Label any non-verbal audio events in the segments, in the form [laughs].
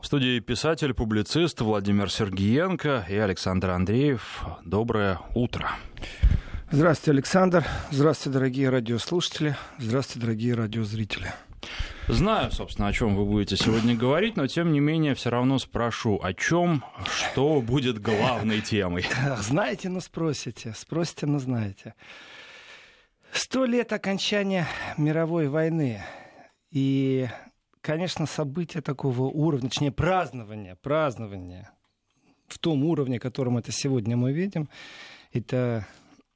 В студии писатель, публицист Владимир Сергиенко и Александр Андреев. Доброе утро. Здравствуйте, Александр. Здравствуйте, дорогие радиослушатели. Здравствуйте, дорогие радиозрители. Знаю, собственно, о чем вы будете сегодня говорить, но тем не менее все равно спрошу, о чем, что будет главной темой. Знаете, но спросите. Спросите, но знаете. Сто лет окончания мировой войны. И, конечно, события такого уровня, точнее, празднования, празднования в том уровне, котором это сегодня мы видим, это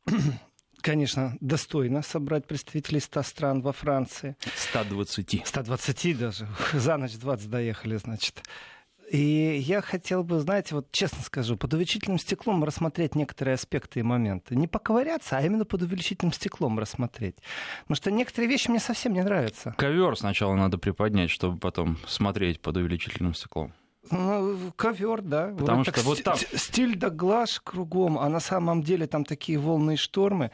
[clears throat] конечно, достойно собрать представителей 100 стран во Франции. 120. 120 даже. [laughs] За ночь 20 доехали, значит. И я хотел бы, знаете, вот честно скажу, под увеличительным стеклом рассмотреть некоторые аспекты и моменты. Не поковыряться, а именно под увеличительным стеклом рассмотреть. Потому что некоторые вещи мне совсем не нравятся. Ковер сначала надо приподнять, чтобы потом смотреть под увеличительным стеклом. Ну, ковер, да. Потому вот что так, вот там... Стиль да глаз кругом, а на самом деле там такие волны и штормы.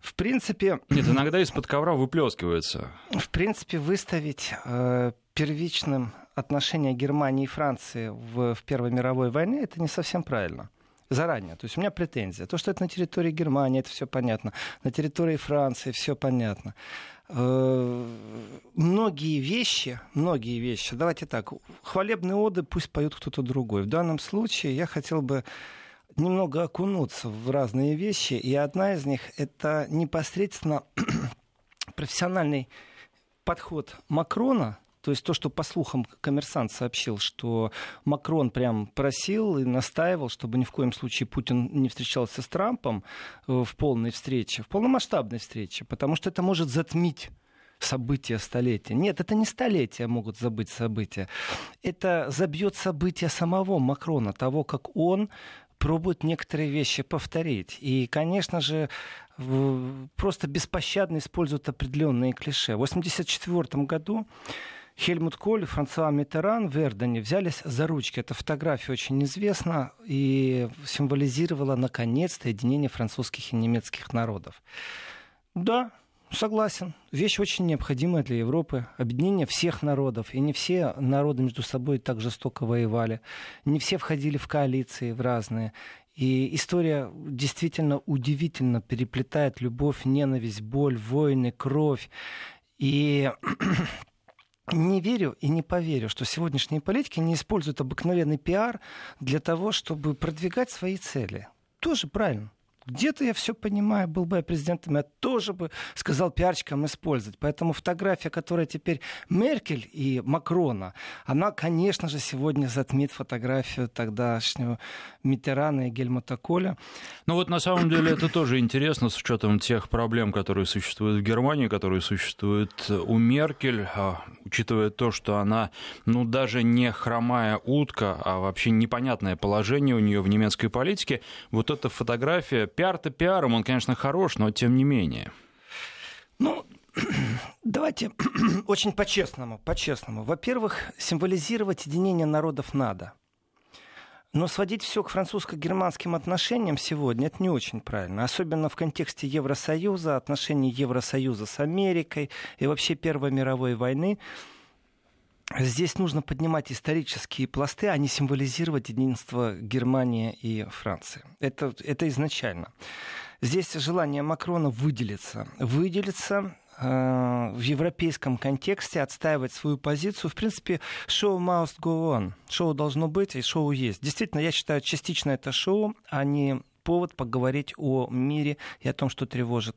В принципе... [clears throat] Нет, иногда из-под ковра выплескивается. В принципе, выставить э, первичным отношения Германии и Франции в, в Первой мировой войне, это не совсем правильно заранее. То есть у меня претензия. То, что это на территории Германии, это все понятно. На территории Франции все понятно. Э, многие вещи, многие вещи, давайте так, хвалебные оды пусть поют кто-то другой. В данном случае я хотел бы немного окунуться в разные вещи, и одна из них это непосредственно [clears throat] профессиональный подход Макрона то есть то, что по слухам коммерсант сообщил, что Макрон прям просил и настаивал, чтобы ни в коем случае Путин не встречался с Трампом э, в полной встрече, в полномасштабной встрече, потому что это может затмить события столетия. Нет, это не столетия могут забыть события. Это забьет события самого Макрона, того, как он пробует некоторые вещи повторить. И, конечно же, просто беспощадно используют определенные клише. В 1984 году Хельмут Коль Франсуа Митеран в Эрдене взялись за ручки. Эта фотография очень известна и символизировала, наконец-то, единение французских и немецких народов. Да, Согласен. Вещь очень необходимая для Европы. Объединение всех народов. И не все народы между собой так жестоко воевали. Не все входили в коалиции в разные. И история действительно удивительно переплетает любовь, ненависть, боль, войны, кровь. И не верю и не поверю, что сегодняшние политики не используют обыкновенный пиар для того, чтобы продвигать свои цели. Тоже правильно. Где-то я все понимаю, был бы я президентом, я тоже бы сказал пиарщикам использовать. Поэтому фотография, которая теперь Меркель и Макрона, она, конечно же, сегодня затмит фотографию тогдашнего Митерана и Гельмута Коля. Ну вот на самом деле это тоже интересно с учетом тех проблем, которые существуют в Германии, которые существуют у Меркель, а, учитывая то, что она, ну даже не хромая утка, а вообще непонятное положение у нее в немецкой политике, вот эта фотография пиар-то пиаром, он, конечно, хорош, но тем не менее. Ну, [clears throat] давайте [clears throat] очень по-честному, по-честному. Во-первых, символизировать единение народов надо. Но сводить все к французско-германским отношениям сегодня это не очень правильно. Особенно в контексте Евросоюза, отношений Евросоюза с Америкой и вообще Первой мировой войны. Здесь нужно поднимать исторические пласты, а не символизировать единство Германии и Франции. Это, это изначально. Здесь желание Макрона выделиться. Выделиться э, в европейском контексте, отстаивать свою позицию. В принципе, шоу must go on. Шоу должно быть, и шоу есть. Действительно, я считаю, частично это шоу, а не повод поговорить о мире и о том, что тревожит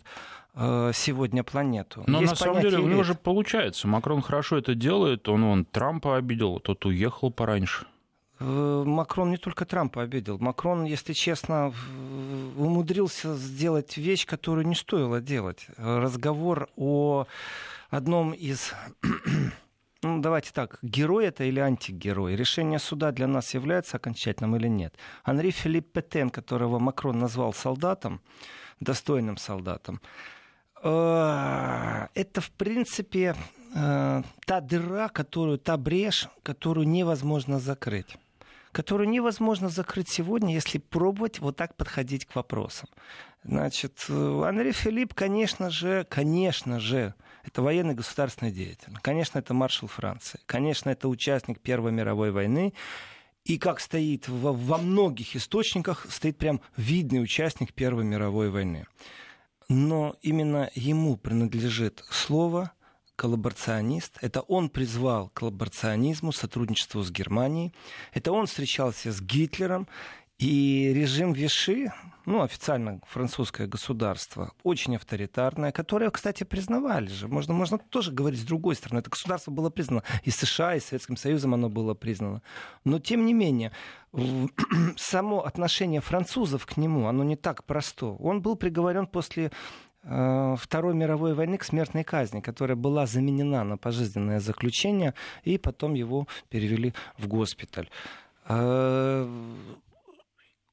сегодня планету. Но Есть на самом деле у него же получается. Макрон хорошо это делает. Он, он Трампа обидел, тот уехал пораньше. Э, Макрон не только Трампа обидел. Макрон, если честно, умудрился сделать вещь, которую не стоило делать. Разговор о одном из [clears throat] ну, давайте так, герой это или антигерой? Решение суда для нас является окончательным или нет? Анри Филипп Петен, которого Макрон назвал солдатом, достойным солдатом, Э, это, в принципе, э, та дыра, которую, та брешь, которую невозможно закрыть которую невозможно закрыть сегодня, если пробовать вот так подходить к вопросам. Значит, э, Анри Филипп, конечно же, конечно же, это военный государственный деятель. Конечно, это маршал Франции. Конечно, это участник Первой мировой войны. И как стоит во, во многих источниках, стоит прям видный участник Первой мировой войны. Но именно ему принадлежит слово коллаборационист. Это он призвал к коллаборационизму, сотрудничеству с Германией. Это он встречался с Гитлером. И режим Виши, ну, официально французское государство, очень авторитарное, которое, кстати, признавали же. Можно, можно тоже говорить с другой стороны. Это государство было признано. И США, и Советским Союзом оно было признано. Но, тем не менее, [clears throat] само отношение французов к нему, оно не так просто. Он был приговорен после э, Второй мировой войны к смертной казни, которая была заменена на пожизненное заключение, и потом его перевели в госпиталь.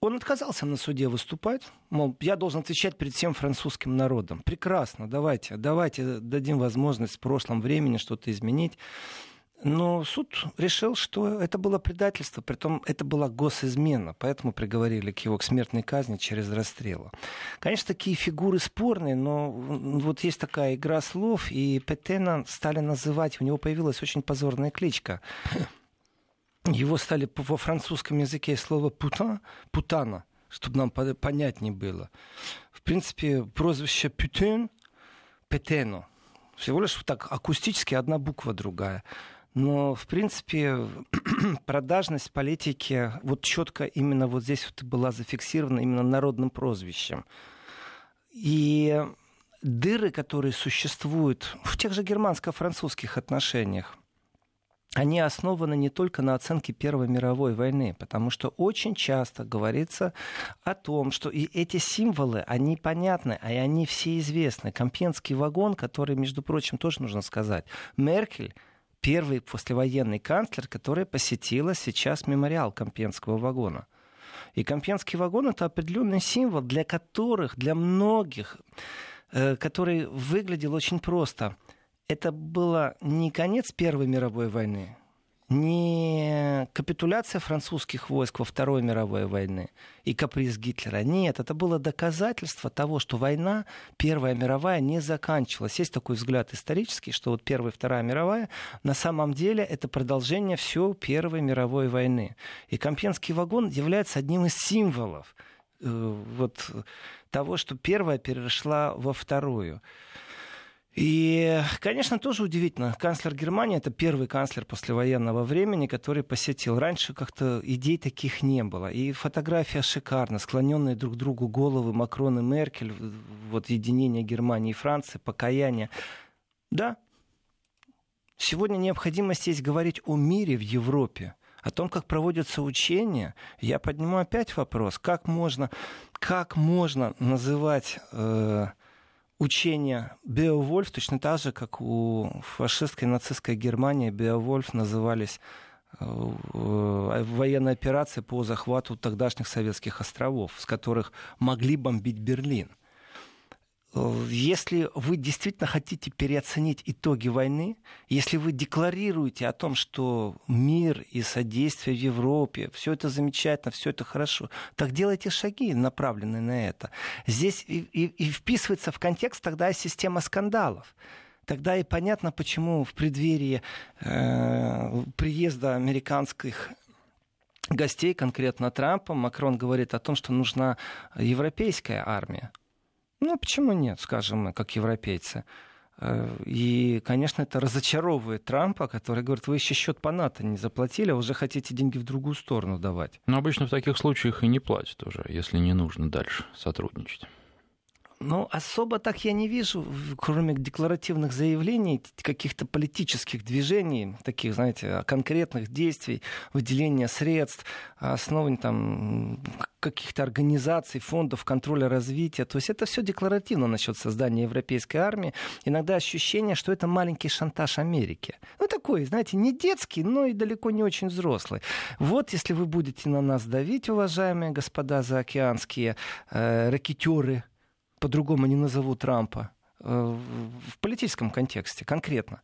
Он отказался на суде выступать, мол, я должен отвечать перед всем французским народом. Прекрасно, давайте, давайте дадим возможность в прошлом времени что-то изменить. Но суд решил, что это было предательство, притом это была госизмена, поэтому приговорили к его к смертной казни через расстрел. Конечно, такие фигуры спорные, но вот есть такая игра слов, и Петена стали называть, у него появилась очень позорная кличка его стали во французском языке слово «путан», «путана», чтобы нам понятнее было. В принципе, прозвище «пютен», «петено». Всего лишь так акустически одна буква другая. Но, в принципе, [clears throat] продажность политики вот четко именно вот здесь вот была зафиксирована именно народным прозвищем. И дыры, которые существуют в тех же германско-французских отношениях, они основаны не только на оценке Первой мировой войны, потому что очень часто говорится о том, что и эти символы, они понятны, а и они все известны. Компенский вагон, который, между прочим, тоже нужно сказать, Меркель первый послевоенный канцлер, который посетила сейчас мемориал Компенского вагона. И Компенский вагон это определенный символ, для которых, для многих, э, который выглядел очень просто – это было не конец Первой мировой войны, не капитуляция французских войск во Второй мировой войны и каприз Гитлера. Нет, это было доказательство того, что война, Первая мировая, не заканчивалась. Есть такой взгляд исторический, что вот Первая и Вторая мировая на самом деле это продолжение всей Первой мировой войны. И Компенский вагон является одним из символов э, вот, того, что Первая перешла во Вторую. И, конечно, тоже удивительно. Канцлер Германии это первый канцлер послевоенного времени, который посетил. Раньше как-то идей таких не было. И фотография шикарна, склоненные друг другу головы Макрон и Меркель, вот единение Германии и Франции, покаяние. Да, сегодня необходимость есть говорить о мире в Европе о том, как проводятся учения, я подниму опять вопрос, как можно, как можно называть э, учения Беовольф точно так же, как у фашистской нацистской Германии Беовольф назывались э, военные операции по захвату тогдашних советских островов, с которых могли бомбить Берлин. Если вы действительно хотите переоценить итоги войны, если вы декларируете о том, что мир и содействие в Европе, все это замечательно, все это хорошо, так делайте шаги, направленные на это. Здесь и, и, и вписывается в контекст тогда система скандалов тогда и понятно, почему в преддверии э, приезда американских гостей, конкретно Трампа, Макрон говорит о том, что нужна европейская армия. Ну, почему нет, скажем мы, как европейцы? Э, и, конечно, это разочаровывает Трампа, который говорит, вы еще счет по НАТО не заплатили, а уже хотите деньги в другую сторону давать. Но обычно в таких случаях и не платят уже, если не нужно дальше сотрудничать. Ну, особо так я не вижу, кроме декларативных заявлений, каких-то политических движений, таких, знаете, конкретных действий, выделения средств, основывания там каких-то организаций, фондов контроля развития. То есть это все декларативно насчет создания европейской армии. Иногда ощущение, что это маленький шантаж Америки. Ну, такой, знаете, не детский, но и далеко не очень взрослый. Вот если вы будете на нас давить, уважаемые господа заокеанские э, ракетеры, по-другому не назову Трампа, э, в политическом контексте конкретно,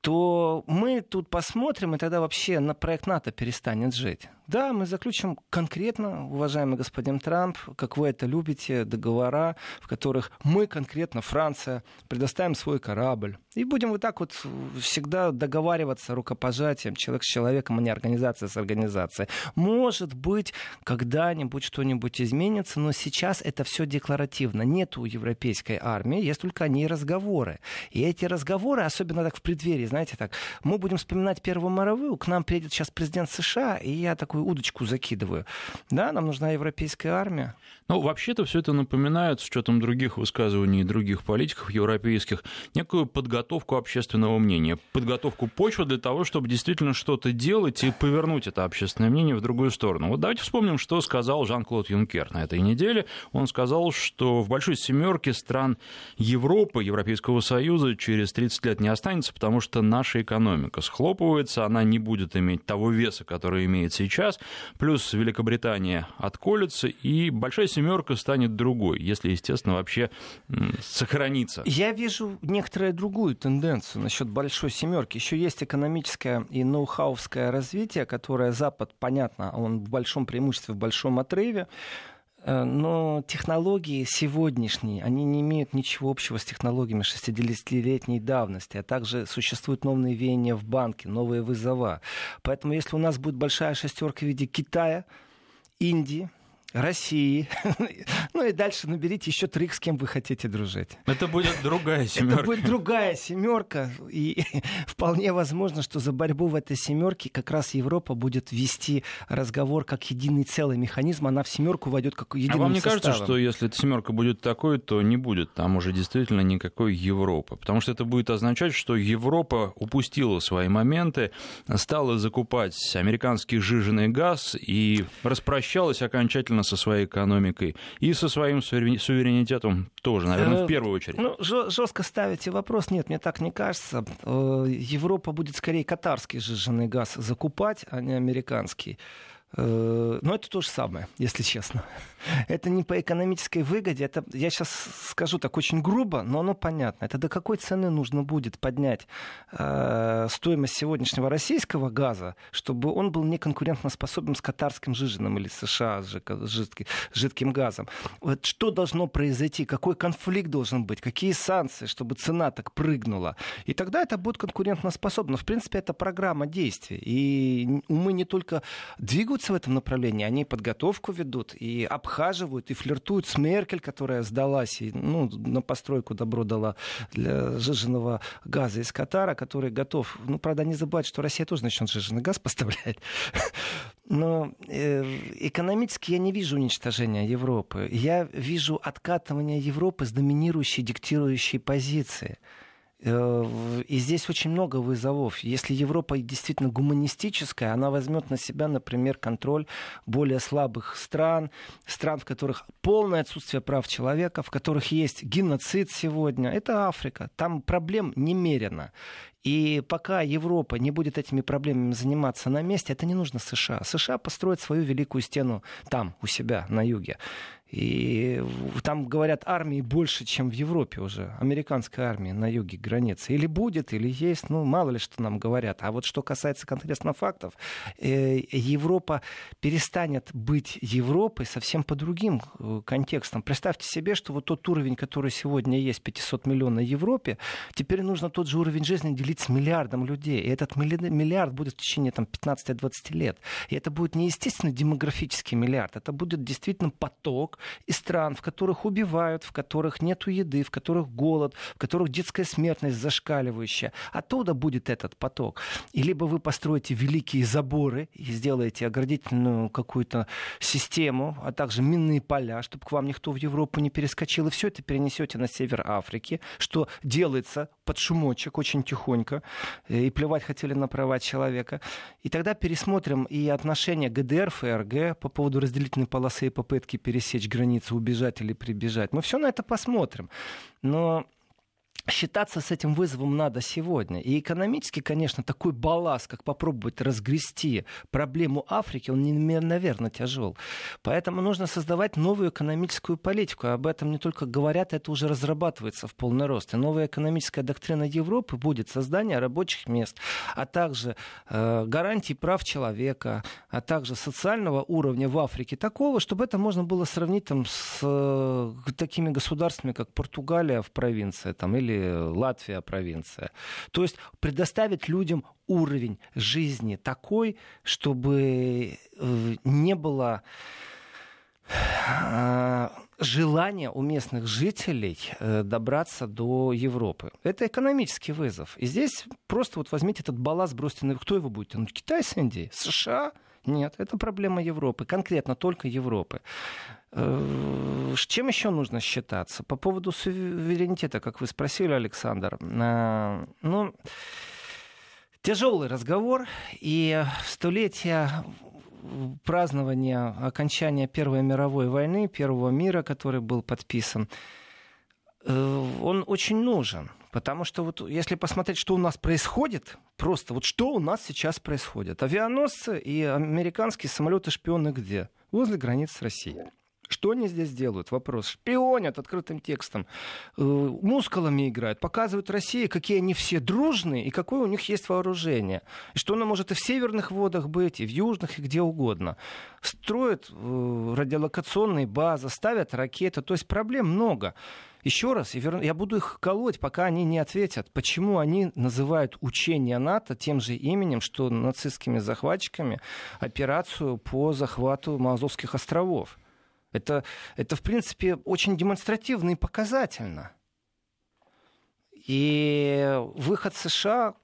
то мы тут посмотрим, и тогда вообще на проект НАТО перестанет жить. Да, мы заключим конкретно, уважаемый господин Трамп, как вы это любите, договора, в которых мы конкретно, Франция, предоставим свой корабль. И будем вот так вот всегда договариваться рукопожатием, человек с человеком, а не организация с организацией. Может быть, когда-нибудь что-нибудь изменится, но сейчас это все декларативно. Нет у европейской армии, есть только они разговоры. И эти разговоры, особенно так в преддверии, знаете, так, мы будем вспоминать Первую мировую, к нам приедет сейчас президент США, и я такой такую удочку закидываю. Да, нам нужна европейская армия. Ну, вообще-то все это напоминает, с учетом других высказываний других политиков европейских, некую подготовку общественного мнения, подготовку почвы для того, чтобы действительно что-то делать и повернуть это общественное мнение в другую сторону. Вот давайте вспомним, что сказал Жан-Клод Юнкер на этой неделе. Он сказал, что в большой семерке стран Европы, Европейского Союза через 30 лет не останется, потому что наша экономика схлопывается, она не будет иметь того веса, который имеет сейчас, сейчас, плюс Великобритания отколется, и большая семерка станет другой, если, естественно, вообще сохранится. Я вижу некоторую другую тенденцию насчет большой семерки. Еще есть экономическое и ноу-хауское развитие, которое Запад, понятно, он в большом преимуществе, в большом отрыве. Э, но технологии сегодняшние, они не имеют ничего общего с технологиями 60-летней давности, а также существуют новые веяния в банке, новые вызова. Поэтому если у нас будет большая шестерка в виде Китая, Индии, России. [laughs] ну и дальше наберите еще трих, с кем вы хотите дружить. Это будет другая семерка. Это будет другая семерка. И [laughs] вполне возможно, что за борьбу в этой семерке как раз Европа будет вести разговор как единый целый механизм. Она в семерку войдет как единый А вам не составом. кажется, что если эта семерка будет такой, то не будет там уже действительно никакой Европы? Потому что это будет означать, что Европа упустила свои моменты, стала закупать американский жиженый газ и распрощалась окончательно со своей экономикой и со своим суверенитетом тоже, наверное, в э, первую очередь. Ну, жестко ставите вопрос. Нет, мне так не кажется. Э, Европа будет скорее катарский сжиженный газ закупать, а не американский. Э, но это то же самое, если честно. [laughs] Это не по экономической выгоде. Это, я сейчас скажу так очень грубо, но оно понятно. Это до какой цены нужно будет поднять э, стоимость сегодняшнего российского газа, чтобы он был неконкурентоспособен с катарским жиженым или США с жидким, жидким газом. Вот что должно произойти? Какой конфликт должен быть? Какие санкции, чтобы цена так прыгнула? И тогда это будет конкурентоспособно. В принципе, это программа действий. И умы не только двигаются в этом направлении, они подготовку ведут и обхаживают и флиртуют с Меркель, которая сдалась и ну, на постройку добро дала для жиженного газа из Катара, который готов. Ну, правда, не забывать, что Россия тоже начнет жиженый газ [laughs] поставлять. Но э, экономически я не вижу уничтожения Европы. Я вижу откатывание Европы с доминирующей, диктирующей позиции. Э, и здесь очень много вызовов. Если Европа действительно гуманистическая, она возьмет на себя, например, контроль более слабых стран, стран, в которых полное отсутствие прав человека, в которых есть геноцид сегодня. Это Африка. Там проблем немерено. И пока Европа не будет этими проблемами заниматься на месте, это не нужно США. США построят свою великую стену там, у себя, на юге. И там, говорят, армии больше, чем в Европе уже. Американской армии на юге границы. Или будет, или есть, ну, мало ли что нам говорят. А вот что касается конкретно фактов, э, Европа перестанет быть Европой совсем по другим э, контекстам. Представьте себе, что вот тот уровень, который сегодня есть, 500 миллионов в Европе, теперь нужно тот же уровень жизни делить с миллиардом людей. И этот миллиард будет в течение там, 15-20 лет. И это будет не естественно демографический миллиард, это будет действительно поток из стран, в которых убивают, в которых нет еды, в которых голод, в которых детская смертность зашкаливающая. Оттуда будет этот поток. И либо вы построите великие заборы и сделаете оградительную какую-то систему, а также минные поля, чтобы к вам никто в Европу не перескочил, и все это перенесете на север Африки, что делается под шумочек очень тихонько, э, и плевать хотели на права человека. И тогда пересмотрим и отношения ГДР, ФРГ по поводу разделительной полосы и попытки пересечь границу, убежать или прибежать. Мы все на это посмотрим. Но считаться с этим вызовом надо сегодня. И экономически, конечно, такой балласт, как попробовать разгрести проблему Африки, он наверное, тяжел. Поэтому нужно создавать новую экономическую политику. Об этом не только говорят, это уже разрабатывается в полный рост. И новая экономическая доктрина Европы будет создание рабочих мест, а также э, гарантии прав человека, а также социального уровня в Африке такого, чтобы это можно было сравнить там, с э, такими государствами, как Португалия в провинции там, или Латвия провинция. То есть предоставить людям уровень жизни такой, чтобы э, не было э, желания у местных жителей э, добраться до Европы. Это экономический вызов. И здесь просто вот возьмите этот балласт, бросьте на... Кто его будет тянуть? Китай с Индией? США? Нет, это проблема Европы, конкретно только Европы. Э, чем еще нужно считаться? По поводу суверенитета, как вы спросили, Александр. Э, ну, тяжелый разговор, и в столетие празднования окончания Первой мировой войны, Первого мира, который был подписан, э, он очень нужен. Потому что вот если посмотреть, что у нас происходит, просто вот что у нас сейчас происходит. Авианосцы и американские самолеты-шпионы где? Возле границ с Россией. Что они здесь делают? Вопрос. Шпионят открытым текстом, э, мускулами играют, показывают России, какие они все дружные и какое у них есть вооружение. И что оно может и в северных водах быть, и в южных, и где угодно. Строят э, радиолокационные базы, ставят ракеты. То есть проблем много. Еще раз, я буду их колоть, пока они не ответят, почему они называют учение НАТО тем же именем, что нацистскими захватчиками операцию по захвату Мазовских островов. Это, это, в принципе, очень демонстративно и показательно. И выход США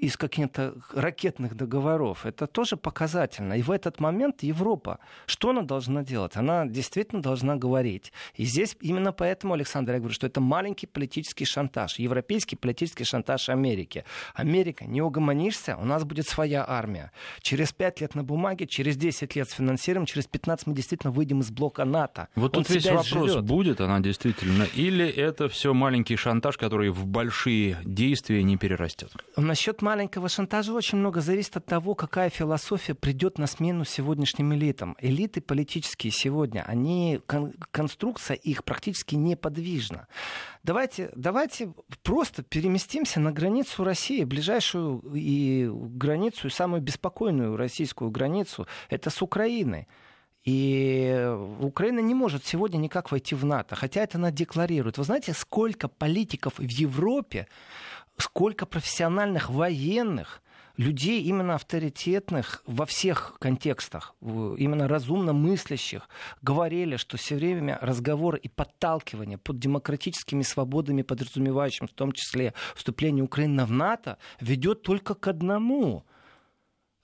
из каких-то ракетных договоров. Это тоже показательно. И в этот момент Европа, что она должна делать? Она действительно должна говорить. И здесь именно поэтому, Александр, я говорю, что это маленький политический шантаж. Европейский политический шантаж Америки. Америка, не угомонишься, у нас будет своя армия. Через пять лет на бумаге, через 10 лет с финансированием, через 15 мы действительно выйдем из блока НАТО. Вот Он тут весь вопрос, живет. будет она действительно, или это все маленький шантаж, который в большие действия не перерастет? Насчет маленького шантажа очень много зависит от того, какая философия придет на смену сегодняшним элитам. Элиты политические сегодня, они, кон, конструкция их практически неподвижна. Давайте, давайте просто переместимся на границу России, ближайшую и границу, и самую беспокойную российскую границу, это с Украиной. И Украина не может сегодня никак войти в НАТО, хотя это она декларирует. Вы знаете, сколько политиков в Европе сколько профессиональных военных людей именно авторитетных во всех контекстах, именно разумно мыслящих, говорили, что все время разговор и подталкивание под демократическими свободами, подразумевающим в том числе вступление Украины в НАТО, ведет только к одному.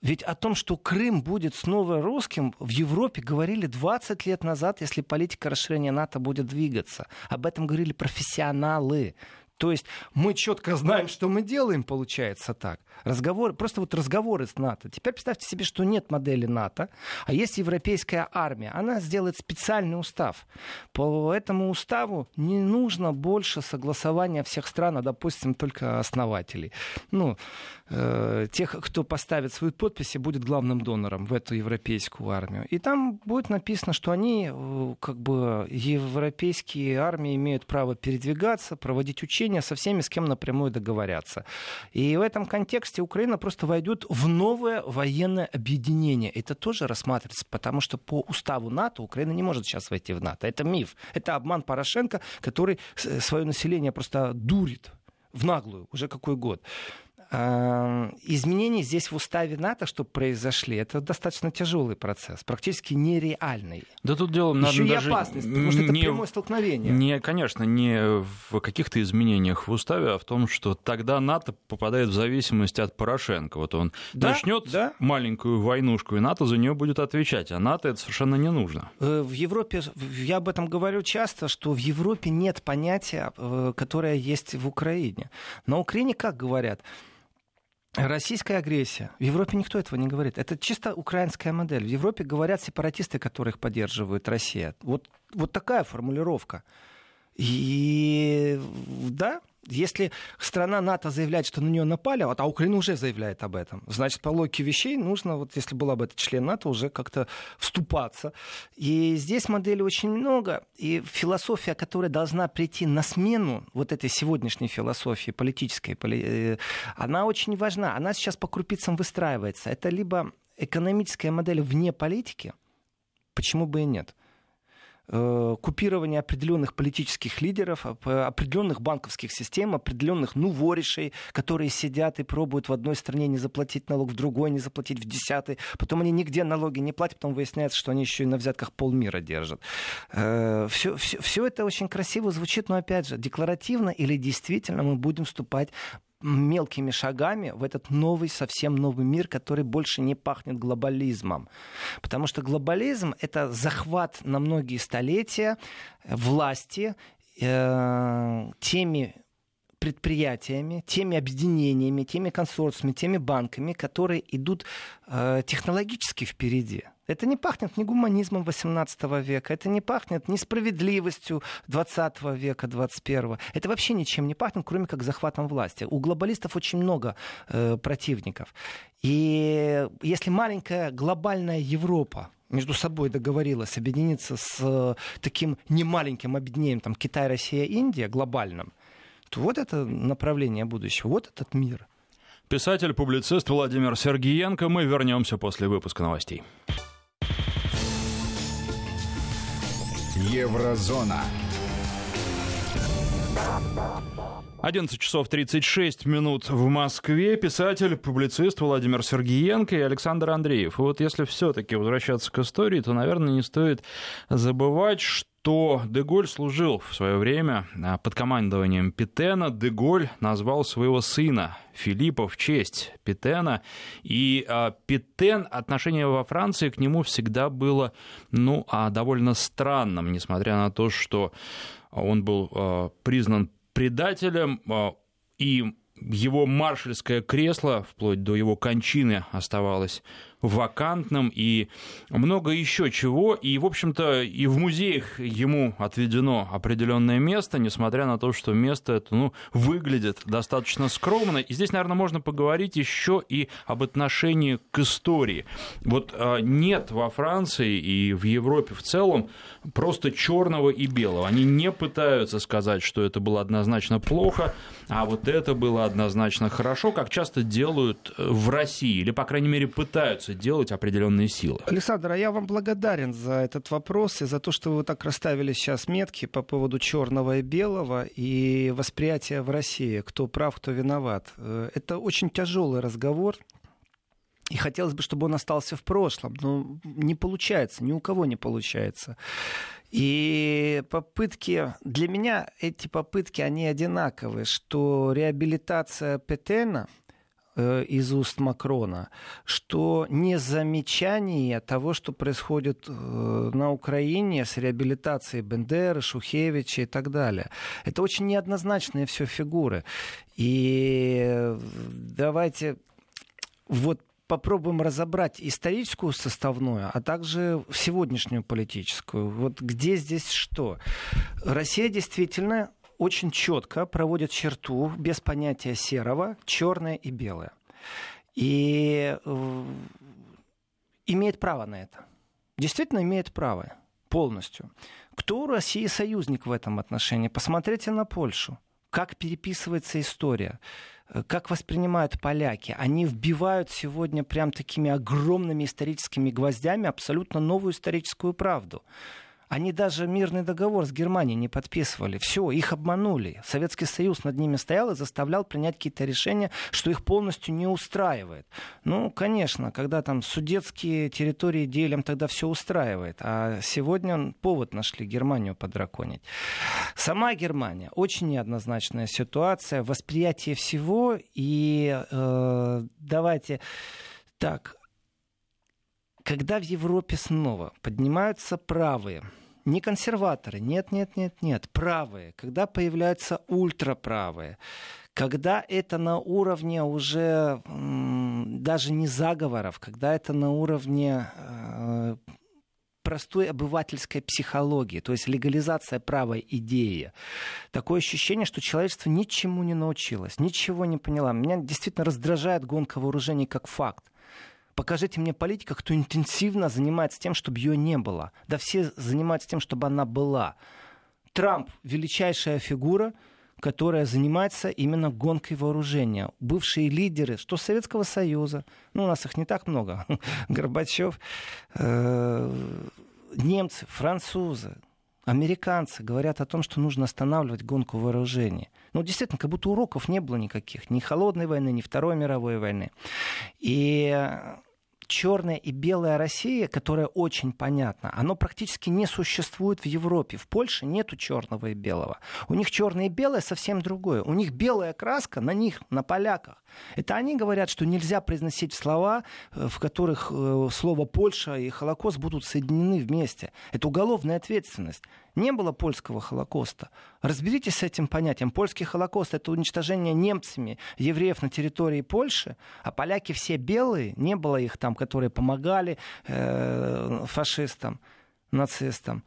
Ведь о том, что Крым будет снова русским, в Европе говорили 20 лет назад, если политика расширения НАТО будет двигаться. Об этом говорили профессионалы. То есть мы четко знаем, что мы делаем, получается так. Разговор, просто вот разговоры с НАТО. Теперь представьте себе, что нет модели НАТО, а есть европейская армия. Она сделает специальный устав. По этому уставу не нужно больше согласования всех стран, а, допустим, только основателей. Ну, э, тех, кто поставит свои подписи, будет главным донором в эту европейскую армию. И там будет написано, что они, э, как бы, европейские армии имеют право передвигаться, проводить учения со всеми, с кем напрямую договорятся. И в этом контексте Украина просто войдет в новое военное объединение. Это тоже рассматривается, потому что по уставу НАТО Украина не может сейчас войти в НАТО. Это миф. Это обман Порошенко, который свое население просто дурит в наглую уже какой год. Изменения здесь в уставе НАТО, чтобы произошли, это достаточно тяжелый процесс, практически нереальный. Да тут дело надо Еще даже и опасность, потому что это прямое столкновение. Не, конечно, не в каких-то изменениях в уставе, а в том, что тогда НАТО попадает в зависимость от Порошенко. Вот он да, начнет да. маленькую войнушку, и НАТО за нее будет отвечать, а НАТО это совершенно не нужно. Э, в Европе, я об этом говорю часто, что в Европе нет понятия, э, которое есть в Украине. На Украине как говорят? Российская агрессия. В Европе никто этого не говорит. Это чисто украинская модель. В Европе говорят сепаратисты, которых поддерживает Россия. Вот, вот такая формулировка. И да, Если страна НАТО заявляет, что на нее напали, а Украина уже заявляет об этом, значит, по логике вещей нужно, вот если была бы это член НАТО, уже как-то вступаться. И здесь моделей очень много. И философия, которая должна прийти на смену вот этой сегодняшней философии политической, э, она очень важна. Она сейчас по крупицам выстраивается. Это либо экономическая модель вне политики, почему бы и нет – купирование определенных политических лидеров, определенных банковских систем, определенных ну воришей, которые сидят и пробуют в одной стране не заплатить налог, в другой не заплатить, в десятой. Потом они нигде налоги не платят, потом выясняется, что они еще и на взятках полмира держат. Все, все, все это очень красиво звучит, но опять же, декларативно или действительно мы будем вступать мелкими шагами в этот новый, совсем новый мир, который больше не пахнет глобализмом. Потому что глобализм — это захват на многие столетия власти э, теми предприятиями, теми объединениями, теми консорциумами, теми банками, которые идут э, технологически впереди. Это не пахнет ни гуманизмом 18 века, это не пахнет несправедливостью 20 века, 21. Это вообще ничем не пахнет, кроме как захватом власти. У глобалистов очень много э, противников. И если маленькая глобальная Европа между собой договорилась объединиться с э, таким немаленьким объединением, там, Китай, Россия, Индия, глобальным, то вот это направление будущего, вот этот мир. Писатель-публицист Владимир Сергиенко. Мы вернемся после выпуска новостей. Еврозона. 11 часов 36 минут в Москве. Писатель, публицист Владимир Сергиенко и Александр Андреев. И вот если все-таки возвращаться к истории, то, наверное, не стоит забывать, что что Деголь служил в свое время а, под командованием Петена. Деголь назвал своего сына Филиппа в честь Петена. И а, Петен, отношение во Франции к нему всегда было ну, а, довольно странным, несмотря на то, что он был признан предателем, а, и его маршальское кресло, вплоть до его кончины, оставалось вакантным и много еще чего. И, в общем-то, и в музеях ему отведено определенное место, несмотря на то, что место это ну, выглядит достаточно скромно. И здесь, наверное, можно поговорить еще и об отношении к истории. Вот а, нет во Франции и в Европе в целом просто черного и белого. Они не пытаются сказать, что это было однозначно плохо, а вот это было однозначно хорошо, как часто делают в России, или, по крайней мере, пытаются пытаются делать определенные силы. Александр, а я вам благодарен за этот вопрос и за то, что вы так расставили сейчас метки по поводу черного и белого и восприятия в России, кто прав, кто виноват. Э, это очень тяжелый разговор, и хотелось бы, чтобы он остался в прошлом. Но не получается, ни у кого не получается. И попытки, для меня эти попытки, они одинаковые, что реабилитация Петена – из уст Макрона, что незамечание того, что происходит э, на Украине с реабилитацией Бендеры, Шухевича и так далее. Это очень неоднозначные все фигуры. И давайте вот попробуем разобрать историческую составную, а также сегодняшнюю политическую. Вот где здесь что? Россия действительно очень четко проводит черту без понятия серого, черное и белое. И э, имеет право на это. Действительно имеет право полностью. Кто у России союзник в этом отношении? Посмотрите на Польшу. Как переписывается история э, как воспринимают поляки. Они вбивают сегодня прям такими огромными историческими гвоздями абсолютно новую историческую правду. Они даже мирный договор с Германией не подписывали. Все, их обманули. Советский Союз над ними стоял и заставлял принять какие-то решения, что их полностью не устраивает. Ну, конечно, когда там судетские территории делим, тогда все устраивает. А сегодня повод нашли Германию подраконить. Сама Германия очень неоднозначная ситуация, восприятие всего. И э, давайте так, когда в Европе снова поднимаются правые не консерваторы, нет, нет, нет, нет, правые, когда появляются ультраправые, когда это на уровне уже даже не заговоров, когда это на уровне э, простой обывательской психологии, то есть легализация правой идеи. Такое ощущение, что человечество ничему не научилось, ничего не поняла. Меня действительно раздражает гонка вооружений как факт. Покажите мне политика, кто интенсивно занимается тем, чтобы ее не было. Да все занимаются тем, чтобы она была. Трамп — величайшая фигура, которая занимается именно гонкой вооружения. Бывшие лидеры, что Советского Союза, ну, у нас их не так много, [laughs] Горбачев, э, немцы, французы, американцы говорят о том, что нужно останавливать гонку вооружений. Ну, действительно, как будто уроков не было никаких. Ни холодной войны, ни Второй мировой войны. И черная и белая Россия, которая очень понятна, оно практически не существует в Европе. В Польше нету черного и белого. У них черное и белое совсем другое. У них белая краска на них, на поляках. Это они говорят, что нельзя произносить слова, э, в которых э, слово Польша и Холокост будут соединены вместе. Это уголовная ответственность. Не было польского Холокоста. Разберитесь с этим понятием. Польский Холокост — это уничтожение немцами евреев на территории Польши, а поляки все белые, не было их там, которые помогали э, фашистам, нацистам.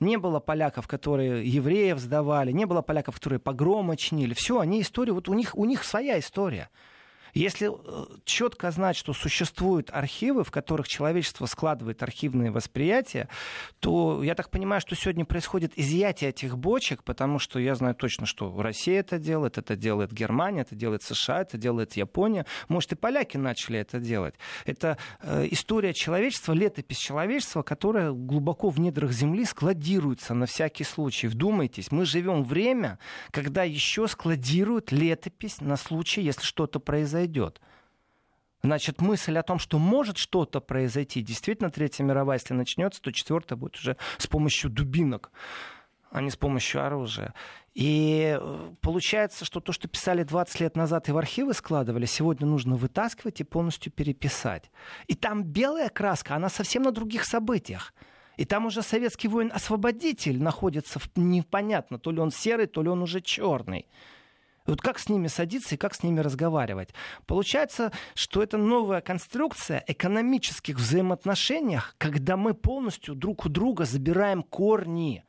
Не было поляков, которые евреев сдавали, не было поляков, которые погромы чинили. Все, они история, вот у них, у них своя история. Если э, четко знать, что существуют архивы, в которых человечество складывает архивные восприятия, то я так понимаю, что сегодня происходит изъятие этих бочек, потому что я знаю точно, что Россия это делает, это делает Германия, это делает США, это делает Япония. Может, и поляки начали это делать. Это э, история человечества, летопись человечества, которая глубоко в недрах Земли складируется на всякий случай. Вдумайтесь, мы живем время, когда еще складируют летопись на случай, если что-то произойдет произойдет. Значит, мысль о том, что может что-то произойти, действительно, Третья мировая, если начнется, то четвертая будет уже с помощью дубинок, а не с помощью оружия. И э, получается, что то, что писали 20 лет назад и в архивы складывали, сегодня нужно вытаскивать и полностью переписать. И там белая краска, она совсем на других событиях. И там уже советский воин-освободитель находится в непонятно, то ли он серый, то ли он уже черный. Вот как с ними садиться и как с ними разговаривать? Получается, что это новая конструкция экономических взаимоотношениях, когда мы полностью друг у друга забираем корни.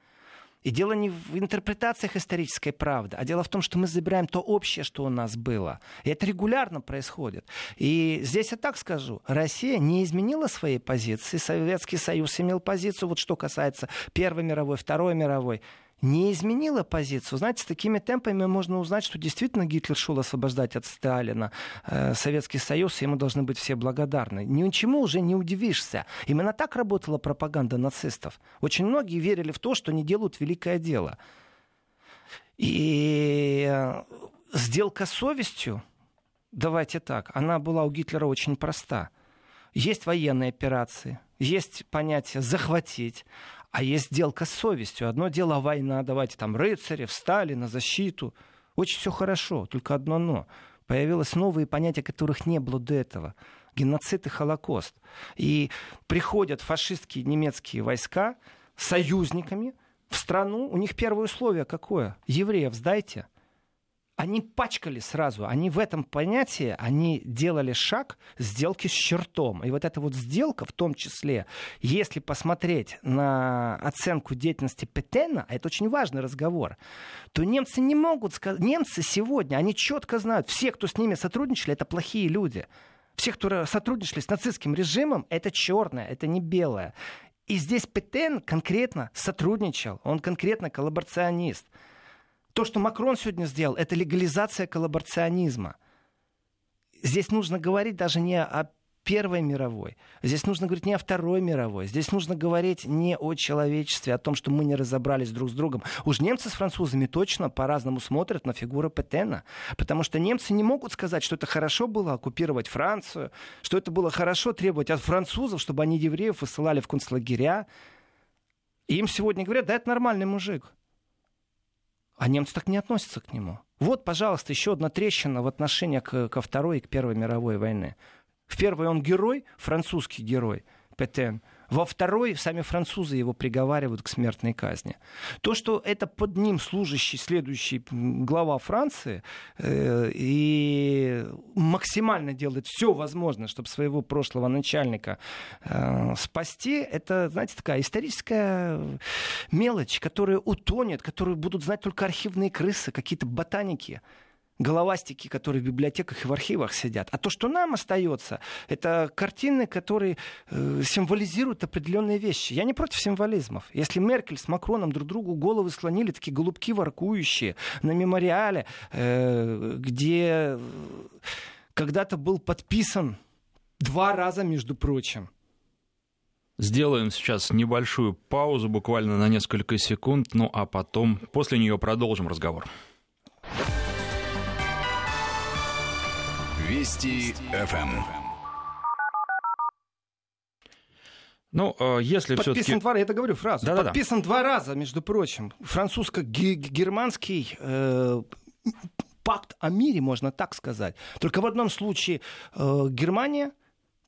И дело не в интерпретациях исторической правды, а дело в том, что мы забираем то общее, что у нас было. И это регулярно происходит. И здесь я так скажу. Россия не изменила своей позиции. Советский Союз имел позицию, вот что касается Первой мировой, Второй мировой не изменила позицию. Знаете, с такими темпами можно узнать, что действительно Гитлер шел освобождать от Сталина э, Советский Союз, и ему должны быть все благодарны. Ничему уже не удивишься. Именно так работала пропаганда нацистов. Очень многие верили в то, что они делают великое дело. И э, сделка с совестью, давайте так, она была у Гитлера очень проста. Есть военные операции, есть понятие захватить, а есть сделка с совестью. Одно дело война, давайте там рыцари встали на защиту. Очень все хорошо, только одно но. Появилось новые понятия, которых не было до этого. Геноцид и Холокост. И приходят фашистские немецкие войска союзниками в страну. У них первое условие какое? Евреев сдайте они пачкали сразу, они в этом понятии, они делали шаг сделки с чертом. И вот эта вот сделка, в том числе, если посмотреть на оценку деятельности Петена, а это очень важный разговор, то немцы не могут сказать, немцы сегодня, они четко знают, все, кто с ними сотрудничали, это плохие люди. Все, кто сотрудничали с нацистским режимом, это черное, это не белое. И здесь Петен конкретно сотрудничал, он конкретно коллаборационист. То, что Макрон сегодня сделал, это легализация коллаборационизма. Здесь нужно говорить даже не о Первой мировой. Здесь нужно говорить не о Второй мировой. Здесь нужно говорить не о человечестве, о том, что мы не разобрались друг с другом. Уж немцы с французами точно по-разному смотрят на фигуру Петена. Потому что немцы не могут сказать, что это хорошо было оккупировать Францию, что это было хорошо требовать от французов, чтобы они евреев высылали в концлагеря. И им сегодня говорят, да, это нормальный мужик. А немцы так не относятся к нему. Вот, пожалуйста, еще одна трещина в отношении к, ко Второй и к Первой мировой войне. В первой он герой, французский герой. Петен. Во второй сами французы его приговаривают к смертной казни. То, что это под ним служащий, следующий глава Франции, э, и максимально делает все возможное, чтобы своего прошлого начальника э, спасти, это, знаете, такая историческая мелочь, которая утонет, которую будут знать только архивные крысы, какие-то ботаники головастики, которые в библиотеках и в архивах сидят. А то, что нам остается, это картины, которые э, символизируют определенные вещи. Я не против символизмов. Если Меркель с Макроном друг другу головы слонили, такие голубки воркующие на мемориале, э, где когда-то был подписан два раза, между прочим, Сделаем сейчас небольшую паузу, буквально на несколько секунд, ну а потом после нее продолжим разговор. Вести ФМ. Ну, э, если Подписан все-таки... два раза, я это говорю фразу. Да-да-да. Подписан два раза, между прочим. Французско-германский э, пакт о мире, можно так сказать. Только в одном случае э, Германия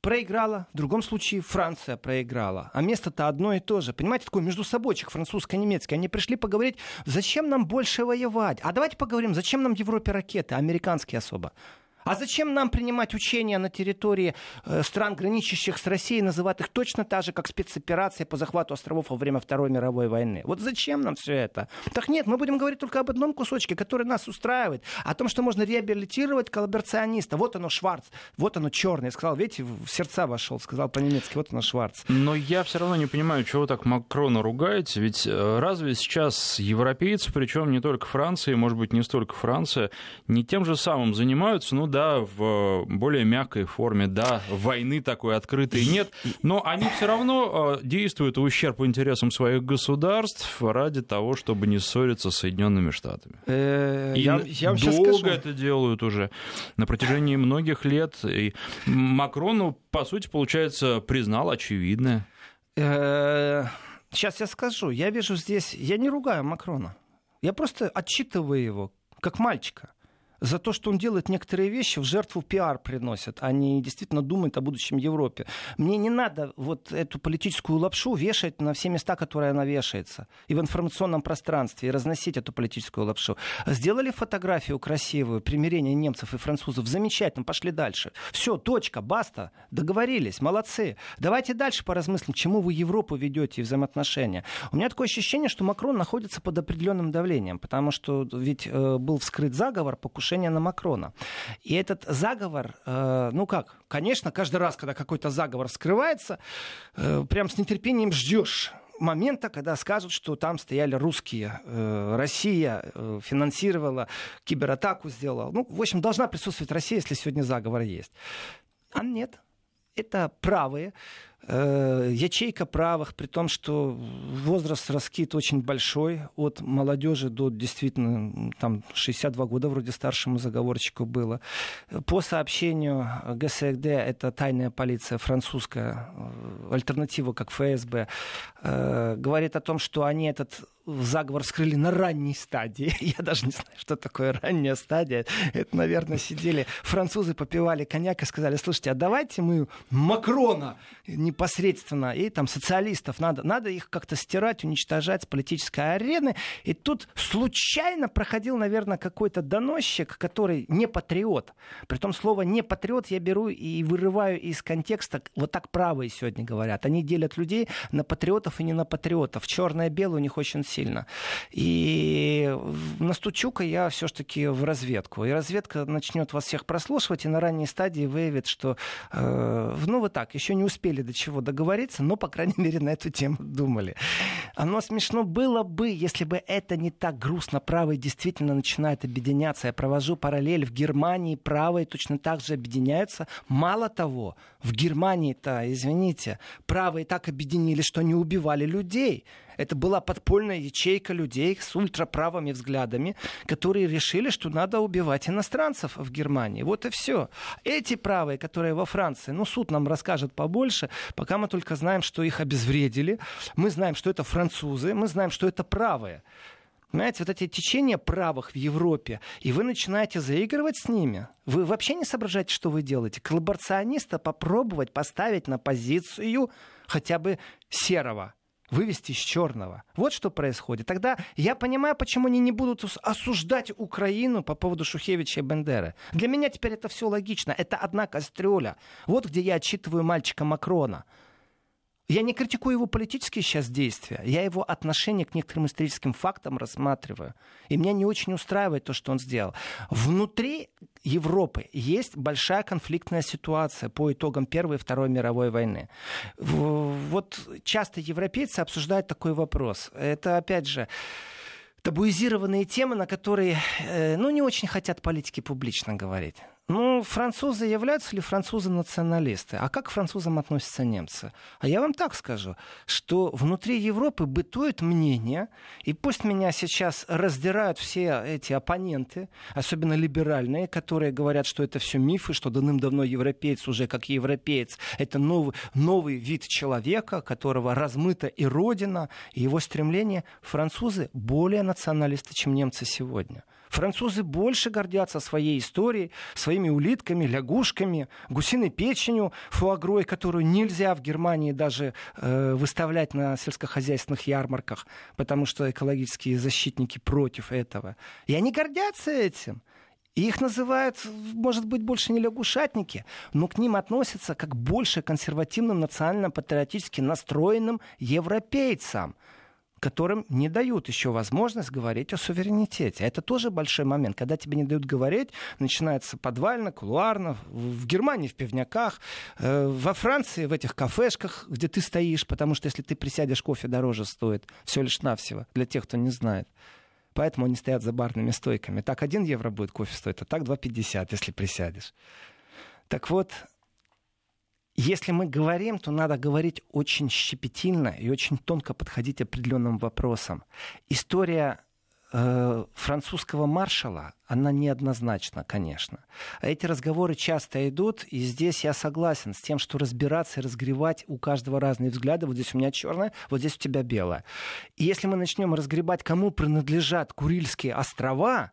проиграла, в другом случае Франция проиграла. А место-то одно и то же. Понимаете, такой между собойчик французско-немецкий. Они пришли поговорить, зачем нам больше воевать? А давайте поговорим, зачем нам в Европе ракеты, американские особо. А зачем нам принимать учения на территории э, стран, граничащих с Россией, называть их точно так же, как спецоперация по захвату островов во время Второй мировой войны? Вот зачем нам все это? Так нет, мы будем говорить только об одном кусочке, который нас устраивает, о том, что можно реабилитировать коллаборациониста. Вот оно Шварц, вот оно черный. Я сказал, видите, в сердца вошел, сказал по-немецки, вот оно Шварц. Но я все равно не понимаю, чего так Макрона ругаете, ведь э, разве сейчас европейцы, причем не только Франция, может быть, не столько Франция, не тем же самым занимаются, ну да, в более мягкой форме, да, войны такой открытой нет, но они все равно э, действуют в ущерб интересам своих государств ради того, чтобы не ссориться с Соединенными Штатами. Э, И я- я вам долго скажу. это делают уже на протяжении многих лет. И Макрон, ну, по сути, получается, признал очевидное. Сейчас я скажу. Я вижу здесь... Я не ругаю Макрона. Я просто отчитываю его, как мальчика. За то, что он делает некоторые вещи, в жертву пиар приносит, а не действительно думает о будущем Европе. Мне не надо вот эту политическую лапшу вешать на все места, которые она вешается. И в информационном пространстве, и разносить эту политическую лапшу. Сделали фотографию красивую, примирение немцев и французов. Замечательно, пошли дальше. Все, точка, баста. Договорились, молодцы. Давайте дальше поразмыслим, чему вы Европу ведете и взаимоотношения. У меня такое ощущение, что Макрон находится под определенным давлением, потому что ведь э, был вскрыт заговор покушения на Макрона. И этот заговор, э, ну как, конечно, каждый раз, когда какой-то заговор скрывается, э, прям с нетерпением ждешь момента, когда скажут, что там стояли русские, э, Россия финансировала, кибератаку сделала. Ну, в общем, должна присутствовать Россия, если сегодня заговор есть. А нет. Это правые, ячейка правых, при том, что возраст раскид очень большой, от молодежи до действительно там 62 года вроде старшему заговорщику было. По сообщению ГСГД, это тайная полиция французская, э, альтернатива как ФСБ, э, говорит о том, что они этот заговор вскрыли на ранней стадии. [laughs] Я даже не знаю, что такое ранняя стадия. Это, наверное, сидели французы, попивали коньяк и сказали, слушайте, а давайте мы Макрона непосредственно и там социалистов, надо, надо их как-то стирать, уничтожать с политической арены. И тут случайно проходил, наверное, какой-то доносчик, который не патриот. Притом слово не патриот я беру и вырываю из контекста. Вот так правые сегодня говорят. Они делят людей на патриотов и не на патриотов. Черное-белое у них очень сильно. И настучу-ка я все-таки в разведку. И разведка начнет вас всех прослушивать и на ранней стадии выявит, что э, ну вот так, еще не успели до чего договориться, но, по крайней мере, на эту тему думали. Оно смешно было бы, если бы это не так грустно. Правые действительно начинают объединяться. Я провожу параллель. В Германии правые точно так же объединяются. Мало того, в Германии-то, извините, правые так объединились, что не убивали людей. Это была подпольная ячейка людей с ультраправыми взглядами, которые решили, что надо убивать иностранцев в Германии. Вот и все. Эти правые, которые во Франции, ну, суд нам расскажет побольше, пока мы только знаем, что их обезвредили, мы знаем, что это французы, мы знаем, что это правые. Понимаете, вот эти течения правых в Европе, и вы начинаете заигрывать с ними. Вы вообще не соображаете, что вы делаете. Коллаборациониста попробовать поставить на позицию хотя бы серого вывести из черного. Вот что происходит. Тогда я понимаю, почему они не будут осуждать Украину по поводу Шухевича и Бендеры. Для меня теперь это все логично. Это одна кастрюля. Вот где я отчитываю мальчика Макрона. Я не критикую его политические сейчас действия, я его отношение к некоторым историческим фактам рассматриваю. И меня не очень устраивает то, что он сделал. Внутри Европы есть большая конфликтная ситуация по итогам Первой и Второй мировой войны. Вот часто европейцы обсуждают такой вопрос. Это, опять же, табуизированные темы, на которые э, ну, не очень хотят политики публично говорить. Ну, французы являются ли французы националисты? А как к французам относятся немцы? А я вам так скажу, что внутри Европы бытует мнение, и пусть меня сейчас раздирают все эти оппоненты, особенно либеральные, которые говорят, что это все мифы, что давным-давно европеец уже как европеец, это новый, новый вид человека, которого размыта и родина, и его стремление. Французы более националисты, чем немцы сегодня. Французы больше гордятся своей историей, своими улитками, лягушками, гусиной печенью, фуагрой, которую нельзя в Германии даже э, выставлять на сельскохозяйственных ярмарках, потому что экологические защитники против этого. И они гордятся этим. И их называют, может быть, больше не лягушатники, но к ним относятся как больше консервативным, национально-патриотически настроенным европейцам которым не дают еще возможность говорить о суверенитете. Это тоже большой момент. Когда тебе не дают говорить, начинается подвально, кулуарно, в Германии в пивняках, э, во Франции в этих кафешках, где ты стоишь, потому что если ты присядешь, кофе дороже стоит, все лишь навсего, для тех, кто не знает. Поэтому они стоят за барными стойками. Так 1 евро будет кофе стоить, а так 2,50, если присядешь. Так вот, если мы говорим, то надо говорить очень щепетильно и очень тонко подходить определенным вопросам. История э, французского маршала, она неоднозначна, конечно. А эти разговоры часто идут, и здесь я согласен с тем, что разбираться и разгревать у каждого разные взгляды. Вот здесь у меня черное, вот здесь у тебя белое. И если мы начнем разгребать, кому принадлежат Курильские острова,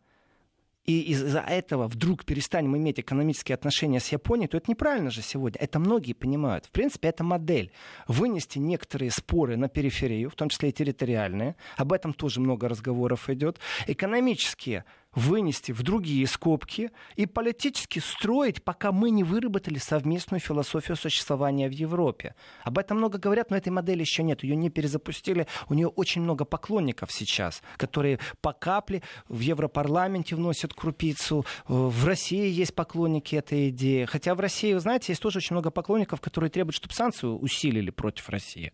и из-за этого вдруг перестанем иметь экономические отношения с Японией, то это неправильно же сегодня. Это многие понимают. В принципе, это модель. Вынести некоторые споры на периферию, в том числе и территориальные. Об этом тоже много разговоров идет. Экономические вынести в другие скобки и политически строить, пока мы не выработали совместную философию существования в Европе. Об этом много говорят, но этой модели еще нет. Ее не перезапустили. У нее очень много поклонников сейчас, которые по капле в Европарламенте вносят крупицу. В России есть поклонники этой идеи. Хотя в России, вы знаете, есть тоже очень много поклонников, которые требуют, чтобы санкции усилили против России.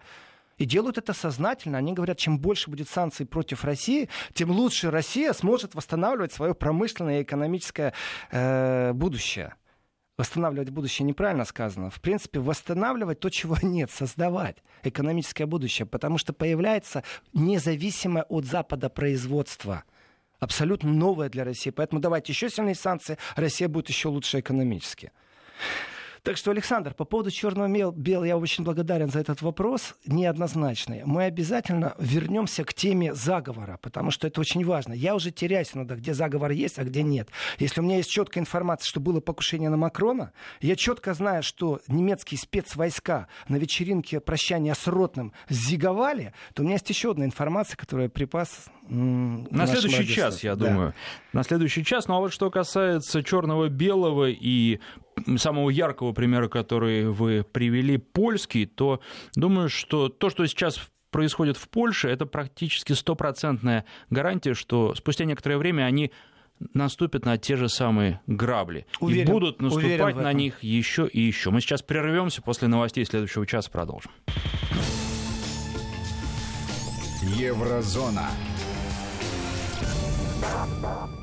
И делают это сознательно. Они говорят, чем больше будет санкций против России, тем лучше Россия сможет восстанавливать свое промышленное и экономическое э, будущее. Восстанавливать будущее неправильно сказано. В принципе, восстанавливать то, чего [laughs] нет, создавать экономическое будущее, потому что появляется независимое от Запада производство абсолютно новое для России. Поэтому давайте еще сильные санкции, Россия будет еще лучше экономически. Так что, Александр, по поводу черного белого, я очень благодарен за этот вопрос, неоднозначный. Мы обязательно вернемся к теме заговора, потому что это очень важно. Я уже теряюсь иногда, где заговор есть, а где нет. Если у меня есть четкая информация, что было покушение на Макрона, я четко знаю, что немецкие спецвойска на вечеринке прощания с Ротным зиговали, то у меня есть еще одна информация, которую я припас на следующий час, я думаю. Да. На следующий час. Ну а вот что касается черного, белого и самого яркого примера, который вы привели, польский, то думаю, что то, что сейчас происходит в Польше, это практически стопроцентная гарантия, что спустя некоторое время они наступят на те же самые грабли уверен, и будут наступать на них еще и еще. Мы сейчас прервемся после новостей следующего часа продолжим. Еврозона. Bop, bop,